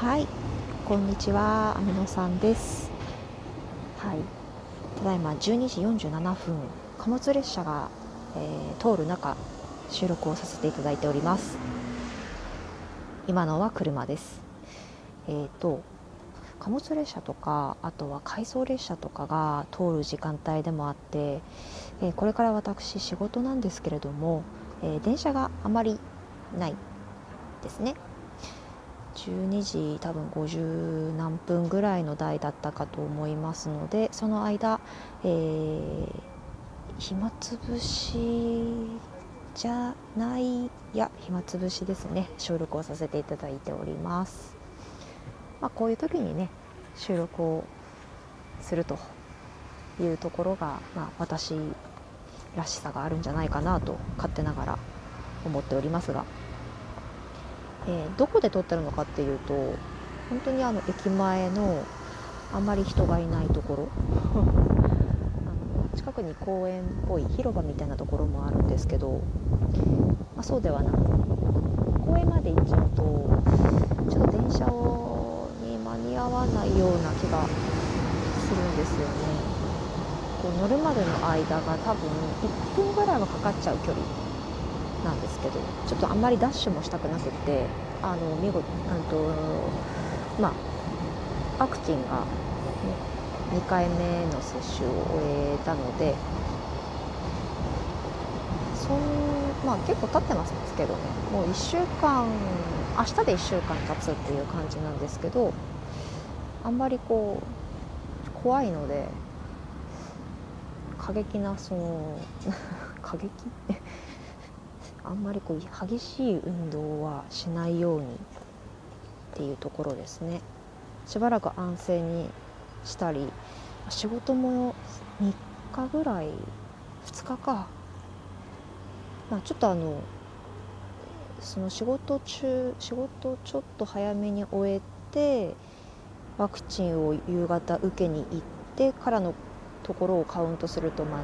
はい、こんにちは、アミノさんです。はい、ただいま12時47分、貨物列車が、えー通る中、収録をさせていただいております。今のは車です。えーと、貨物列車とか、あとは回送列車とかが通る時間帯でもあって、えーこれから私仕事なんですけれども、えー電車があまりないですね。12時多分50何分ぐらいの台だったかと思いますのでその間、えー暇つぶしじゃないいや暇つぶしですね。収録をさせていただいております、まあ、こういう時にね収録をするというところが、まあ、私らしさがあるんじゃないかなと勝手ながら思っておりますが。えーどこで撮ってるのかっていうと本当にあの駅前のあまり人がいないところ。あの近くに公園っぽい広場みたいなところもあるんですけど、まあ、そうではなく公園まで行っちゃうとちょっと電車をに間に合わないような気がするんですよね。こう乗るまでの間が多分1分ぐらいはかかっちゃう距離。なんですけどちょっとあんまりダッシュもしたくなくてあの見事あとまあワクチンが、ね、2回目の接種を終えたのでそんまあ結構経ってますけどね。もう1週間明日で1週間経つっていう感じなんですけどあんまりこう怖いので過激なその 過激？あんまりこう激しい運動はしないようにっていうところですね。しばらく安静にしたり仕事も3日ぐらい2日か、まあ、ちょっとあのその仕事中仕事ちょっと早めに終えてワクチンを夕方受けに行ってからのところをカウントすると、まあ、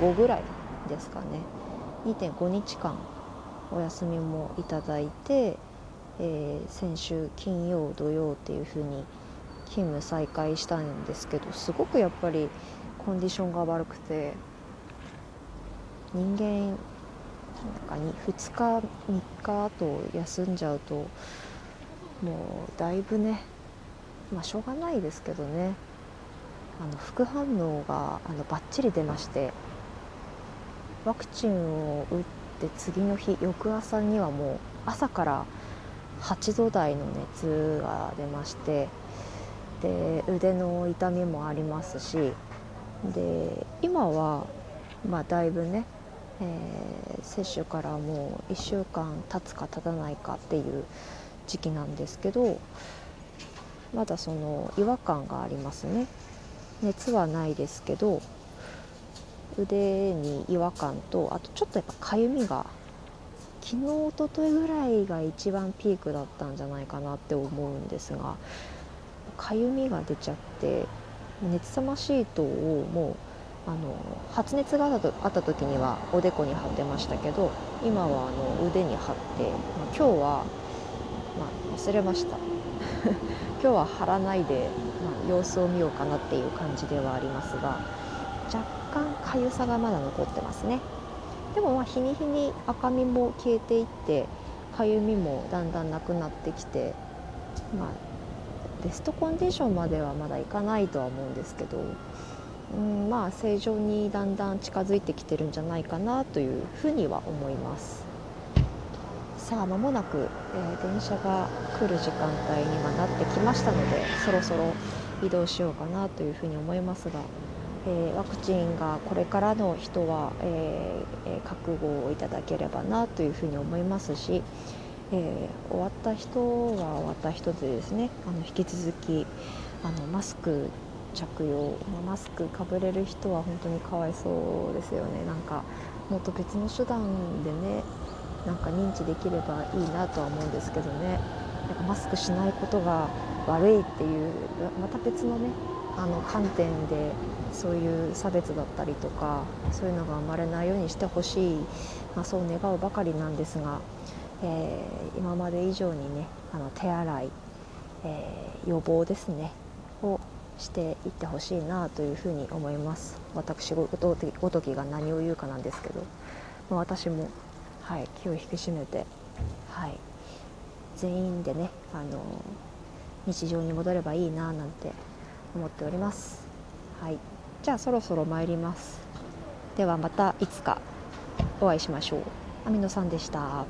2.5ぐらいですかね。2.5日間お休みもいただいて、えー先週金曜土曜っていう風に勤務再開したんですけどすごくやっぱりコンディションが悪くて人間なんかに2日3日あと休んじゃうともうだいぶねまあしょうがないですけどね。あの副反応があのバッチリ出まして。ワクチンを打って次の日翌朝にはもう朝から8度台の熱が出ましてで腕の痛みもありますしで今はまあだいぶね、えー接種からもう1週間経つか経たないかっていう時期なんですけどまだその違和感がありますね。熱はないですけど腕に違和感とあとちょっとやっぱかゆみが昨日一昨日ぐらいが一番ピークだったんじゃないかなって思うんですがかゆみが出ちゃって熱さまシートをもうあの発熱があったあった時にはおでこに貼ってましたけど今はあの腕に貼って、まあ今日は、まあ、忘れました。今日は貼らないで、まあ、様子を見ようかなっていう感じではありますが若干かゆさがまだ残ってますね。でもまあ日に日に赤みも消えていってかゆみもだんだんなくなってきてまあベストコンディションまではまだいかないとは思うんですけど、うん、まあ正常にだんだん近づいてきてるんじゃないかなというふうには思います。さあ間もなく、えー電車が来る時間帯にはなってきましたのでそろそろ移動しようかなというふうに思いますが、えワクチンがこれからの人は、え覚悟をいただければなというふうに思いますし、え終わった人は終わった人でですねあの引き続きあのマスク着用マスクかぶれる人は本当にかわいそうですよね。なんかもっと別の手段でねなんか認知できればいいなとは思うんですけどね。なんかマスクしないことが悪いっていうまた別のねあの観点でそういう差別だったりとかそういうのが生まれないようにしてほしい、まあ、そう願うばかりなんですが、えー今まで以上にねあの手洗いえー、予防ですねをしていってほしいなというふうに思います。私ごときが何を言うかなんですけど、まあ、私も、はい、気を引き締めて、はい、全員でねあの日常に戻ればいいななんて思っております。はい、じゃあそろそろ参ります。ではまたいつかお会いしましょう。アミノさんでした。